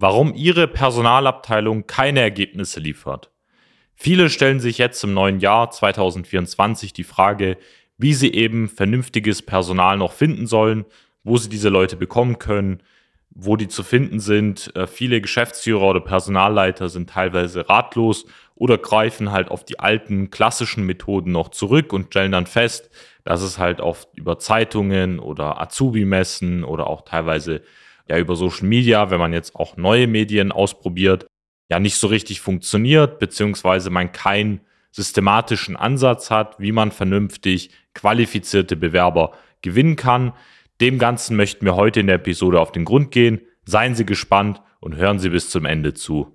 Warum Ihre Personalabteilung keine Ergebnisse liefert. Viele stellen sich jetzt im neuen Jahr 2024 die Frage, wie sie eben vernünftiges Personal noch finden sollen, wo sie diese Leute bekommen können, wo die zu finden sind. Äh, viele Geschäftsführer oder Personalleiter sind teilweise ratlos oder greifen halt auf die alten klassischen Methoden noch zurück und stellen dann fest, dass es halt oft über Zeitungen oder Azubi-Messen oder auch teilweise ja über Social Media, wenn man jetzt auch neue Medien ausprobiert, ja nicht so richtig funktioniert, beziehungsweise man keinen systematischen Ansatz hat, wie man vernünftig qualifizierte Bewerber gewinnen kann. Dem Ganzen möchten wir heute in der Episode auf den Grund gehen. Seien Sie gespannt und hören Sie bis zum Ende zu.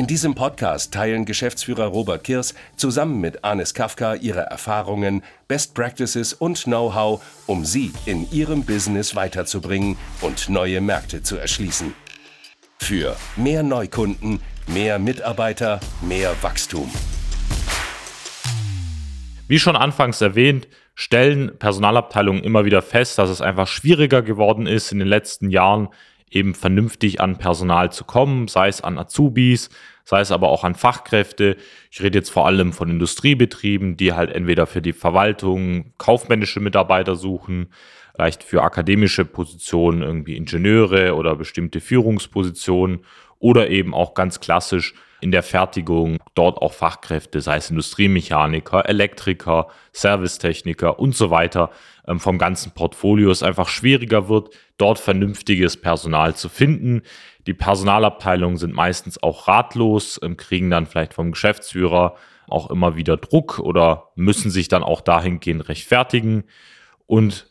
In diesem Podcast teilen Geschäftsführer Robert Kirs zusammen mit Anis Kafka ihre Erfahrungen, Best Practices und Know-how, um sie in ihrem Business weiterzubringen und neue Märkte zu erschließen. Für mehr Neukunden, mehr Mitarbeiter, mehr Wachstum. Wie schon anfangs erwähnt, stellen Personalabteilungen immer wieder fest, dass es einfach schwieriger geworden ist in den letzten Jahren, eben vernünftig an Personal zu kommen, sei es an Azubis, sei es aber auch an Fachkräfte. Ich rede jetzt vor allem von Industriebetrieben, die halt entweder für die Verwaltung kaufmännische Mitarbeiter suchen, vielleicht für akademische Positionen irgendwie Ingenieure oder bestimmte Führungspositionen oder eben auch ganz klassisch in der Fertigung dort auch Fachkräfte, sei es Industriemechaniker, Elektriker, Servicetechniker und so weiter ähm, vom ganzen Portfolio es einfach schwieriger wird, dort vernünftiges Personal zu finden. Die Personalabteilungen sind meistens auch ratlos, ähm, kriegen dann vielleicht vom Geschäftsführer auch immer wieder Druck oder müssen sich dann auch dahingehend rechtfertigen. Und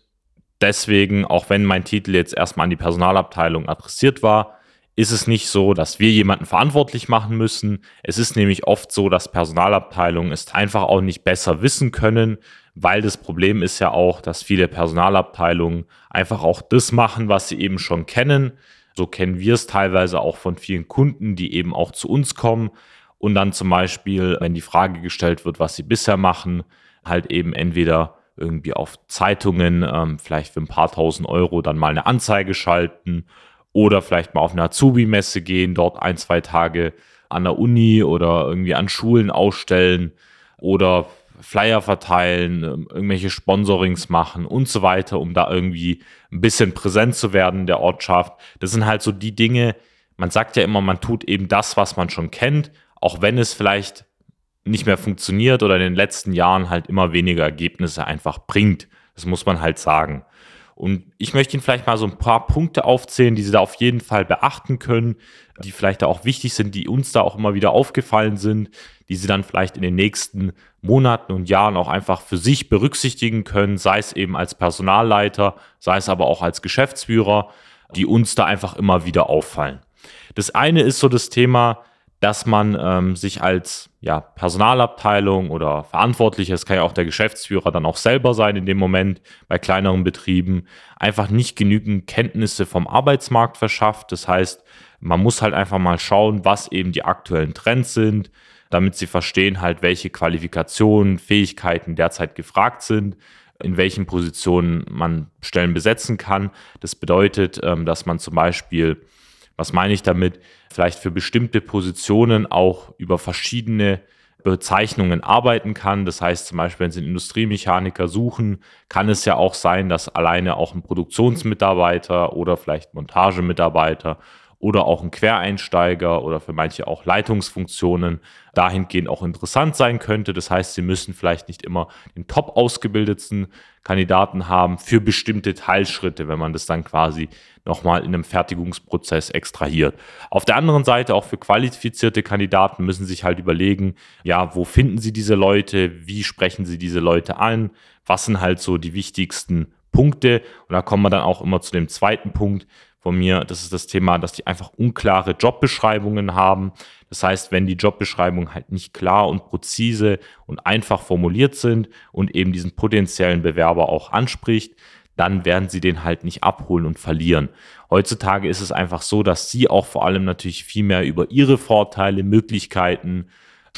deswegen, auch wenn mein Titel jetzt erstmal an die Personalabteilung adressiert war, ist es nicht so, dass wir jemanden verantwortlich machen müssen. Es ist nämlich oft so, dass Personalabteilungen es einfach auch nicht besser wissen können, weil das Problem ist ja auch, dass viele Personalabteilungen einfach auch das machen, was sie eben schon kennen. So kennen wir es teilweise auch von vielen Kunden, die eben auch zu uns kommen und dann zum Beispiel, wenn die Frage gestellt wird, was sie bisher machen, halt eben entweder irgendwie auf Zeitungen ähm, vielleicht für ein paar tausend Euro dann mal eine Anzeige schalten oder vielleicht mal auf eine Azubi-Messe gehen, dort ein, zwei Tage an der Uni oder irgendwie an Schulen ausstellen oder Flyer verteilen, ähm, irgendwelche Sponsorings machen und so weiter, um da irgendwie ein bisschen präsent zu werden in der Ortschaft. Das sind halt so die Dinge, man sagt ja immer, man tut eben das, was man schon kennt, auch wenn es vielleicht nicht mehr funktioniert oder in den letzten Jahren halt immer weniger Ergebnisse einfach bringt. Das muss man halt sagen. Und ich möchte Ihnen vielleicht mal so ein paar Punkte aufzählen, die Sie da auf jeden Fall beachten können, die vielleicht da auch wichtig sind, die uns da auch immer wieder aufgefallen sind, die Sie dann vielleicht in den nächsten Monaten und Jahren auch einfach für sich berücksichtigen können, sei es eben als Personalleiter, sei es aber auch als Geschäftsführer, die uns da einfach immer wieder auffallen. Das eine ist so das Thema, dass man ähm, sich als ja, Personalabteilung oder Verantwortlicher, das kann ja auch der Geschäftsführer dann auch selber sein in dem Moment bei kleineren Betrieben, einfach nicht genügend Kenntnisse vom Arbeitsmarkt verschafft. Das heißt, man muss halt einfach mal schauen, was eben die aktuellen Trends sind, damit sie verstehen halt, welche Qualifikationen, Fähigkeiten derzeit gefragt sind, in welchen Positionen man Stellen besetzen kann. Das bedeutet, ähm, dass man zum Beispiel was meine ich damit? Vielleicht für bestimmte Positionen auch über verschiedene Bezeichnungen arbeiten kann. Das heißt zum Beispiel, wenn Sie einen Industriemechaniker suchen, kann es ja auch sein, dass alleine auch ein Produktionsmitarbeiter oder vielleicht Montagemitarbeiter oder auch ein Quereinsteiger oder für manche auch Leitungsfunktionen dahingehend auch interessant sein könnte. Das heißt, sie müssen vielleicht nicht immer den top ausgebildetsten Kandidaten haben für bestimmte Teilschritte, wenn man das dann quasi nochmal in einem Fertigungsprozess extrahiert. Auf der anderen Seite auch für qualifizierte Kandidaten müssen sich halt überlegen, ja, wo finden sie diese Leute, wie sprechen sie diese Leute an, was sind halt so die wichtigsten Punkte. Und da kommen wir dann auch immer zu dem zweiten Punkt, von mir, das ist das Thema, dass die einfach unklare Jobbeschreibungen haben. Das heißt, wenn die Jobbeschreibungen halt nicht klar und präzise und einfach formuliert sind und eben diesen potenziellen Bewerber auch anspricht, dann werden sie den halt nicht abholen und verlieren. Heutzutage ist es einfach so, dass sie auch vor allem natürlich viel mehr über ihre Vorteile, Möglichkeiten,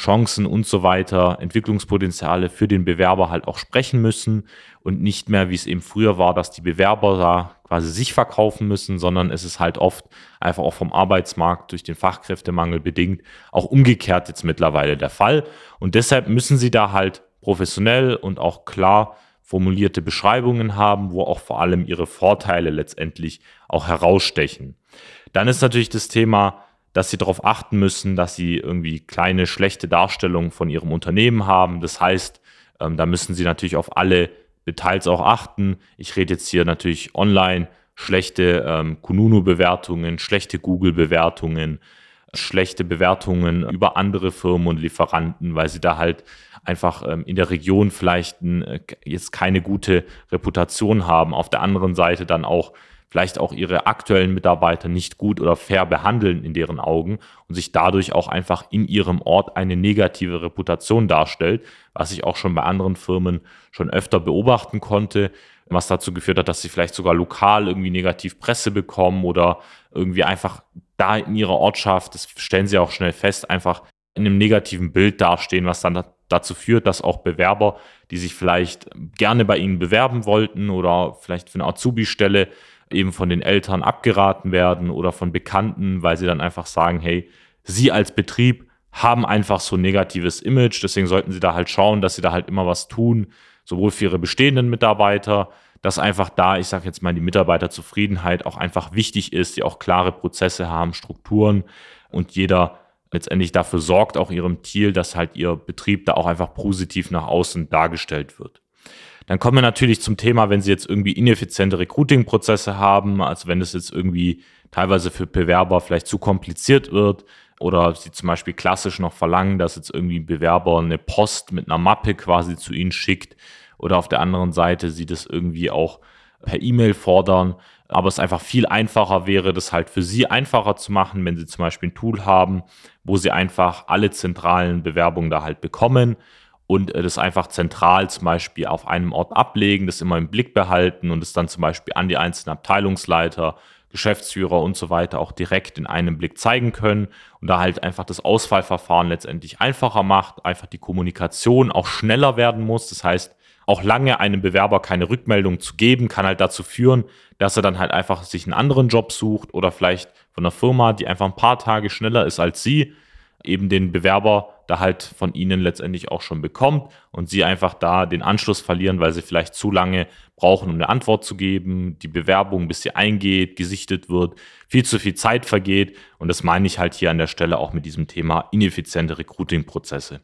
Chancen und so weiter, Entwicklungspotenziale für den Bewerber halt auch sprechen müssen und nicht mehr, wie es eben früher war, dass die Bewerber da quasi sich verkaufen müssen, sondern es ist halt oft einfach auch vom Arbeitsmarkt durch den Fachkräftemangel bedingt auch umgekehrt jetzt mittlerweile der Fall. Und deshalb müssen sie da halt professionell und auch klar formulierte Beschreibungen haben, wo auch vor allem ihre Vorteile letztendlich auch herausstechen. Dann ist natürlich das Thema, dass sie darauf achten müssen, dass sie irgendwie kleine schlechte Darstellungen von ihrem Unternehmen haben. Das heißt, ähm, da müssen sie natürlich auf alle Details auch achten. Ich rede jetzt hier natürlich online, schlechte ähm, Kununu-Bewertungen, schlechte Google-Bewertungen, schlechte Bewertungen über andere Firmen und Lieferanten, weil sie da halt einfach ähm, in der Region vielleicht äh, jetzt keine gute Reputation haben. Auf der anderen Seite dann auch vielleicht auch ihre aktuellen Mitarbeiter nicht gut oder fair behandeln in deren Augen und sich dadurch auch einfach in ihrem Ort eine negative Reputation darstellt, was ich auch schon bei anderen Firmen schon öfter beobachten konnte, was dazu geführt hat, dass sie vielleicht sogar lokal irgendwie negativ Presse bekommen oder irgendwie einfach da in ihrer Ortschaft, das stellen sie auch schnell fest, einfach in einem negativen Bild dastehen, was dann dazu führt, dass auch Bewerber, die sich vielleicht gerne bei ihnen bewerben wollten oder vielleicht für eine Azubi-Stelle eben von den Eltern abgeraten werden oder von Bekannten, weil sie dann einfach sagen, hey, sie als Betrieb haben einfach so ein negatives Image, deswegen sollten sie da halt schauen, dass sie da halt immer was tun, sowohl für ihre bestehenden Mitarbeiter, dass einfach da, ich sage jetzt mal, die Mitarbeiterzufriedenheit auch einfach wichtig ist, die auch klare Prozesse haben, Strukturen und jeder letztendlich dafür sorgt, auch ihrem Ziel, dass halt ihr Betrieb da auch einfach positiv nach außen dargestellt wird. Dann kommen wir natürlich zum Thema, wenn Sie jetzt irgendwie ineffiziente Recruiting-Prozesse haben, also wenn es jetzt irgendwie teilweise für Bewerber vielleicht zu kompliziert wird oder Sie zum Beispiel klassisch noch verlangen, dass jetzt irgendwie ein Bewerber eine Post mit einer Mappe quasi zu Ihnen schickt oder auf der anderen Seite Sie das irgendwie auch per E-Mail fordern, aber es einfach viel einfacher wäre, das halt für Sie einfacher zu machen, wenn Sie zum Beispiel ein Tool haben, wo Sie einfach alle zentralen Bewerbungen da halt bekommen und äh, das einfach zentral zum Beispiel auf einem Ort ablegen, das immer im Blick behalten und es dann zum Beispiel an die einzelnen Abteilungsleiter, Geschäftsführer und so weiter auch direkt in einem Blick zeigen können und da halt einfach das Auswahlverfahren letztendlich einfacher macht, einfach die Kommunikation auch schneller werden muss. Das heißt, auch lange einem Bewerber keine Rückmeldung zu geben, kann halt dazu führen, dass er dann halt einfach sich einen anderen Job sucht oder vielleicht von einer Firma, die einfach ein paar Tage schneller ist als sie, eben den Bewerber da halt von ihnen letztendlich auch schon bekommt und sie einfach da den Anschluss verlieren, weil sie vielleicht zu lange brauchen, um eine Antwort zu geben, die Bewerbung, bis sie eingeht, gesichtet wird, viel zu viel Zeit vergeht und das meine ich halt hier an der Stelle auch mit diesem Thema ineffiziente Recruiting-Prozesse.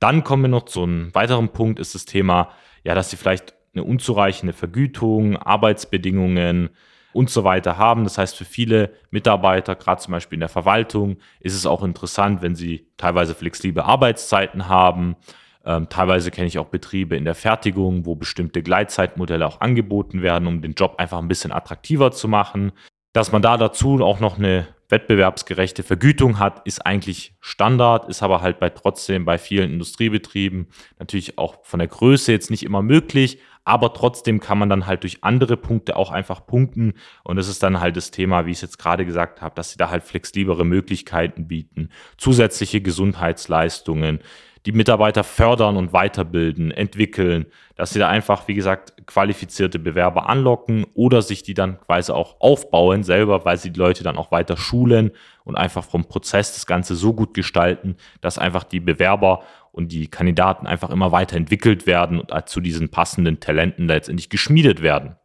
Dann kommen wir noch zu einem weiteren Punkt, ist das Thema, ja, dass sie vielleicht eine unzureichende Vergütung, Arbeitsbedingungen, und so weiter haben. Das heißt, für viele Mitarbeiter, gerade zum Beispiel in der Verwaltung, ist es auch interessant, wenn sie teilweise flexible Arbeitszeiten haben. Ähm, teilweise kenne ich auch Betriebe in der Fertigung, wo bestimmte Gleitzeitmodelle auch angeboten werden, um den Job einfach ein bisschen attraktiver zu machen. Dass man da dazu auch noch eine wettbewerbsgerechte Vergütung hat, ist eigentlich Standard, ist aber halt bei trotzdem bei vielen Industriebetrieben natürlich auch von der Größe jetzt nicht immer möglich, aber trotzdem kann man dann halt durch andere Punkte auch einfach punkten. Und das ist dann halt das Thema, wie ich es jetzt gerade gesagt habe, dass sie da halt flexiblere Möglichkeiten bieten, zusätzliche Gesundheitsleistungen, die Mitarbeiter fördern und weiterbilden, entwickeln, dass sie da einfach, wie gesagt, qualifizierte Bewerber anlocken oder sich die dann quasi auch aufbauen selber, weil sie die Leute dann auch weiter schulen und einfach vom Prozess das Ganze so gut gestalten, dass einfach die Bewerber und die Kandidaten einfach immer weiter entwickelt werden und zu diesen passenden Talenten letztendlich geschmiedet werden.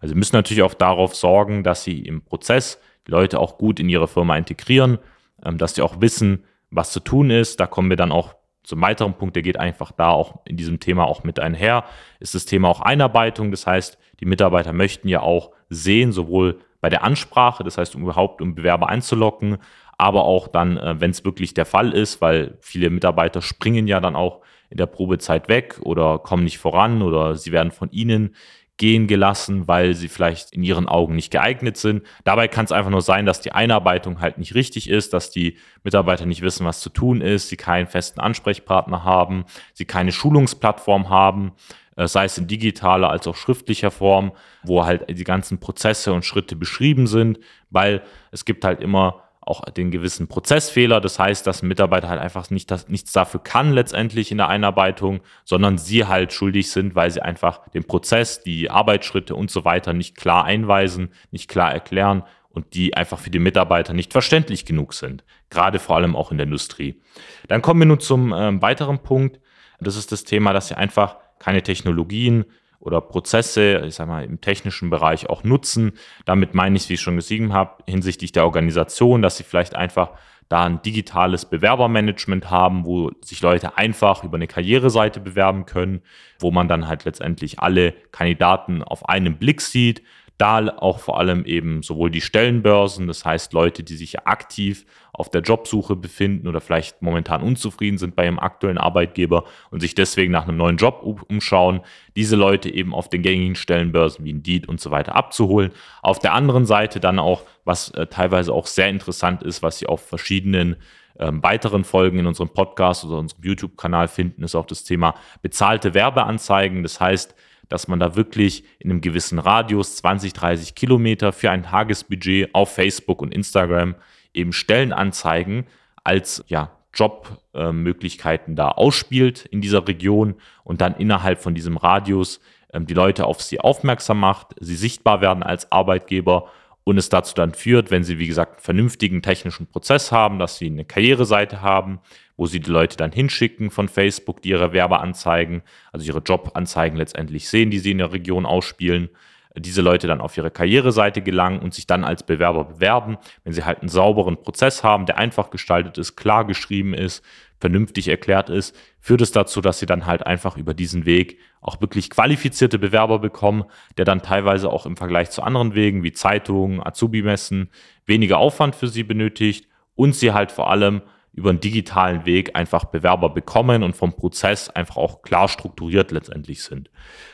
Also sie müssen natürlich auch darauf sorgen, dass sie im Prozess die Leute auch gut in ihre Firma integrieren, ähm, dass sie auch wissen, was zu tun ist. Da kommen wir dann auch zum weiteren Punkt, der geht einfach da auch in diesem Thema auch mit einher, ist das Thema auch Einarbeitung. Das heißt, die Mitarbeiter möchten ja auch sehen, sowohl bei der Ansprache, das heißt, um überhaupt um Bewerber einzulocken, aber auch dann, äh, wenn es wirklich der Fall ist, weil viele Mitarbeiter springen ja dann auch in der Probezeit weg oder kommen nicht voran oder sie werden von ihnen gehen gelassen, weil sie vielleicht in ihren Augen nicht geeignet sind. Dabei kann es einfach nur sein, dass die Einarbeitung halt nicht richtig ist, dass die Mitarbeiter nicht wissen, was zu tun ist, sie keinen festen Ansprechpartner haben, sie keine Schulungsplattform haben, äh, sei es in digitaler als auch schriftlicher Form, wo halt die ganzen Prozesse und Schritte beschrieben sind, weil es gibt halt immer auch den gewissen Prozessfehler. Das heißt, dass ein Mitarbeiter halt einfach nicht das, nichts dafür kann letztendlich in der Einarbeitung, sondern sie halt schuldig sind, weil sie einfach den Prozess, die Arbeitsschritte und so weiter nicht klar einweisen, nicht klar erklären und die einfach für die Mitarbeiter nicht verständlich genug sind. Gerade vor allem auch in der Industrie. Dann kommen wir nun zum äh, weiteren Punkt. Das ist das Thema, dass sie einfach keine Technologien oder Prozesse, ich sag mal, im technischen Bereich auch nutzen. Damit meine ich, wie ich schon gesehen habe, hinsichtlich der Organisation, dass sie vielleicht einfach da ein digitales Bewerbermanagement haben, wo sich Leute einfach über eine Karriereseite bewerben können, wo man dann halt letztendlich alle Kandidaten auf einen Blick sieht, da auch vor allem eben sowohl die Stellenbörsen, das heißt Leute, die sich aktiv auf der Jobsuche befinden oder vielleicht momentan unzufrieden sind bei ihrem aktuellen Arbeitgeber und sich deswegen nach einem neuen Job umschauen, diese Leute eben auf den gängigen Stellenbörsen wie Indeed und so weiter abzuholen. Auf der anderen Seite dann auch, was äh, teilweise auch sehr interessant ist, was Sie auf verschiedenen ähm, weiteren Folgen in unserem Podcast oder unserem YouTube-Kanal finden, ist auch das Thema bezahlte Werbeanzeigen. Das heißt, dass man da wirklich in einem gewissen Radius, 20, 30 Kilometer für ein Tagesbudget auf Facebook und Instagram eben Stellenanzeigen als ja, Jobmöglichkeiten äh, da ausspielt in dieser Region und dann innerhalb von diesem Radius äh, die Leute auf sie aufmerksam macht, sie sichtbar werden als Arbeitgeber und es dazu dann führt, wenn sie, wie gesagt, einen vernünftigen technischen Prozess haben, dass sie eine Karriereseite haben, wo sie die Leute dann hinschicken von Facebook, die ihre Werbeanzeigen, also ihre Jobanzeigen letztendlich sehen, die sie in der Region ausspielen, diese Leute dann auf ihre Karriereseite gelangen und sich dann als Bewerber bewerben, wenn sie halt einen sauberen Prozess haben, der einfach gestaltet ist, klar geschrieben ist, vernünftig erklärt ist, führt es dazu, dass sie dann halt einfach über diesen Weg auch wirklich qualifizierte Bewerber bekommen, der dann teilweise auch im Vergleich zu anderen Wegen wie Zeitungen, Azubi-Messen weniger Aufwand für sie benötigt und sie halt vor allem über einen digitalen Weg einfach Bewerber bekommen und vom Prozess einfach auch klar strukturiert letztendlich sind.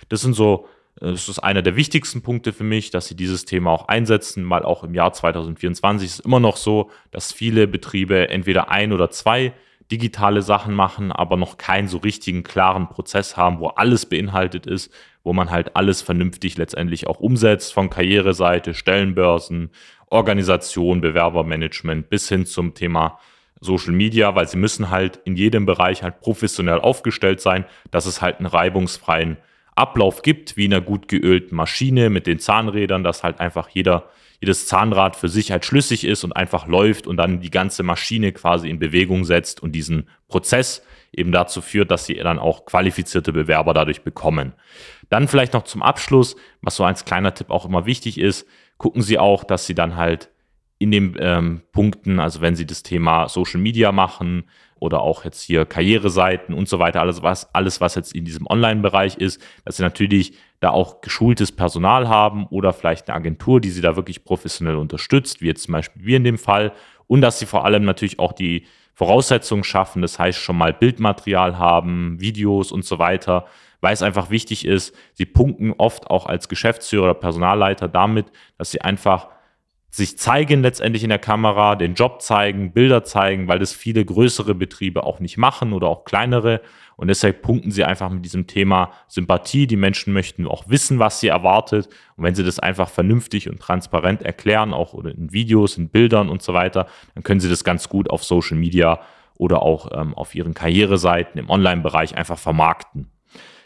Das sind so, äh, das ist einer der wichtigsten Punkte für mich, dass sie dieses Thema auch einsetzen, weil auch im Jahr 2024 ist es immer noch so, dass viele Betriebe entweder ein oder zwei digitale Sachen machen, aber noch keinen so richtigen klaren Prozess haben, wo alles beinhaltet ist, wo man halt alles vernünftig letztendlich auch umsetzt, von Karriereseite, Stellenbörsen, Organisation, Bewerbermanagement bis hin zum Thema Social Media, weil sie müssen halt in jedem Bereich halt professionell aufgestellt sein, dass es halt einen reibungsfreien Ablauf gibt, wie in einer gut geölten Maschine mit den Zahnrädern, dass halt einfach jeder, jedes Zahnrad für sich halt schlüssig ist und einfach läuft und dann die ganze Maschine quasi in Bewegung setzt und diesen Prozess eben dazu führt, dass sie dann auch qualifizierte Bewerber dadurch bekommen. Dann vielleicht noch zum Abschluss, was so als kleiner Tipp auch immer wichtig ist, gucken Sie auch, dass Sie dann halt in den ähm, Punkten, also wenn Sie das Thema Social Media machen oder auch jetzt hier Karriereseiten und so weiter, alles was, alles was jetzt in diesem Online-Bereich ist, dass Sie natürlich da auch geschultes Personal haben oder vielleicht eine Agentur, die Sie da wirklich professionell unterstützt, wie jetzt zum Beispiel wir in dem Fall, und dass Sie vor allem natürlich auch die Voraussetzungen schaffen, das heißt schon mal Bildmaterial haben, Videos und so weiter, weil es einfach wichtig ist, Sie punkten oft auch als Geschäftsführer oder Personalleiter damit, dass Sie einfach sich zeigen letztendlich in der Kamera, den Job zeigen, Bilder zeigen, weil das viele größere Betriebe auch nicht machen oder auch kleinere. Und deshalb punkten sie einfach mit diesem Thema Sympathie. Die Menschen möchten auch wissen, was sie erwartet. Und wenn sie das einfach vernünftig und transparent erklären, auch in Videos, in Bildern und so weiter, dann können sie das ganz gut auf Social Media oder auch ähm, auf ihren Karriereseiten im Online-Bereich einfach vermarkten.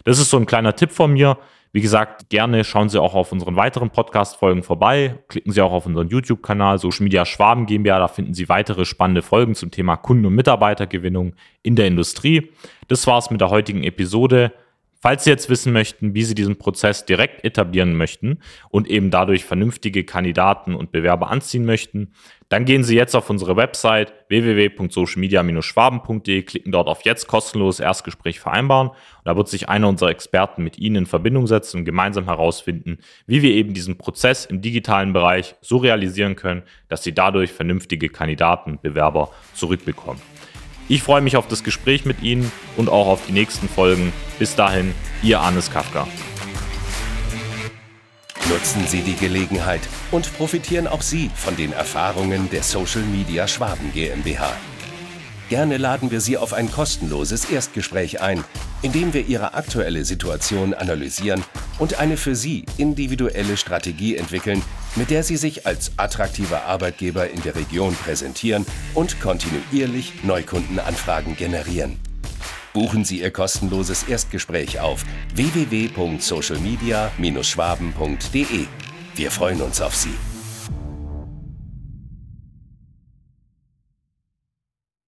Das ist so ein kleiner Tipp von mir. Wie gesagt, gerne schauen Sie auch auf unseren weiteren Podcast-Folgen vorbei. Klicken Sie auch auf unseren YouTube-Kanal Social Media Schwaben GmbH. Da finden Sie weitere spannende Folgen zum Thema Kunden- und Mitarbeitergewinnung in der Industrie. Das war's mit der heutigen Episode. Falls Sie jetzt wissen möchten, wie Sie diesen Prozess direkt etablieren möchten und eben dadurch vernünftige Kandidaten und Bewerber anziehen möchten, dann gehen Sie jetzt auf unsere Website www.socialmedia-schwaben.de, klicken dort auf jetzt kostenloses Erstgespräch vereinbaren und da wird sich einer unserer Experten mit Ihnen in Verbindung setzen und gemeinsam herausfinden, wie wir eben diesen Prozess im digitalen Bereich so realisieren können, dass Sie dadurch vernünftige Kandidaten, Bewerber zurückbekommen. Ich freue mich auf das Gespräch mit Ihnen und auch auf die nächsten Folgen. Bis dahin, Ihr Arnes Kafka. Nutzen Sie die Gelegenheit und profitieren auch Sie von den Erfahrungen der Social Media Schwaben GmbH. Gerne laden wir Sie auf ein kostenloses Erstgespräch ein, in dem wir Ihre aktuelle Situation analysieren und eine für Sie individuelle Strategie entwickeln, mit der Sie sich als attraktiver Arbeitgeber in der Region präsentieren und kontinuierlich Neukundenanfragen generieren. Buchen Sie Ihr kostenloses Erstgespräch auf www.socialmedia-schwaben.de. Wir freuen uns auf Sie.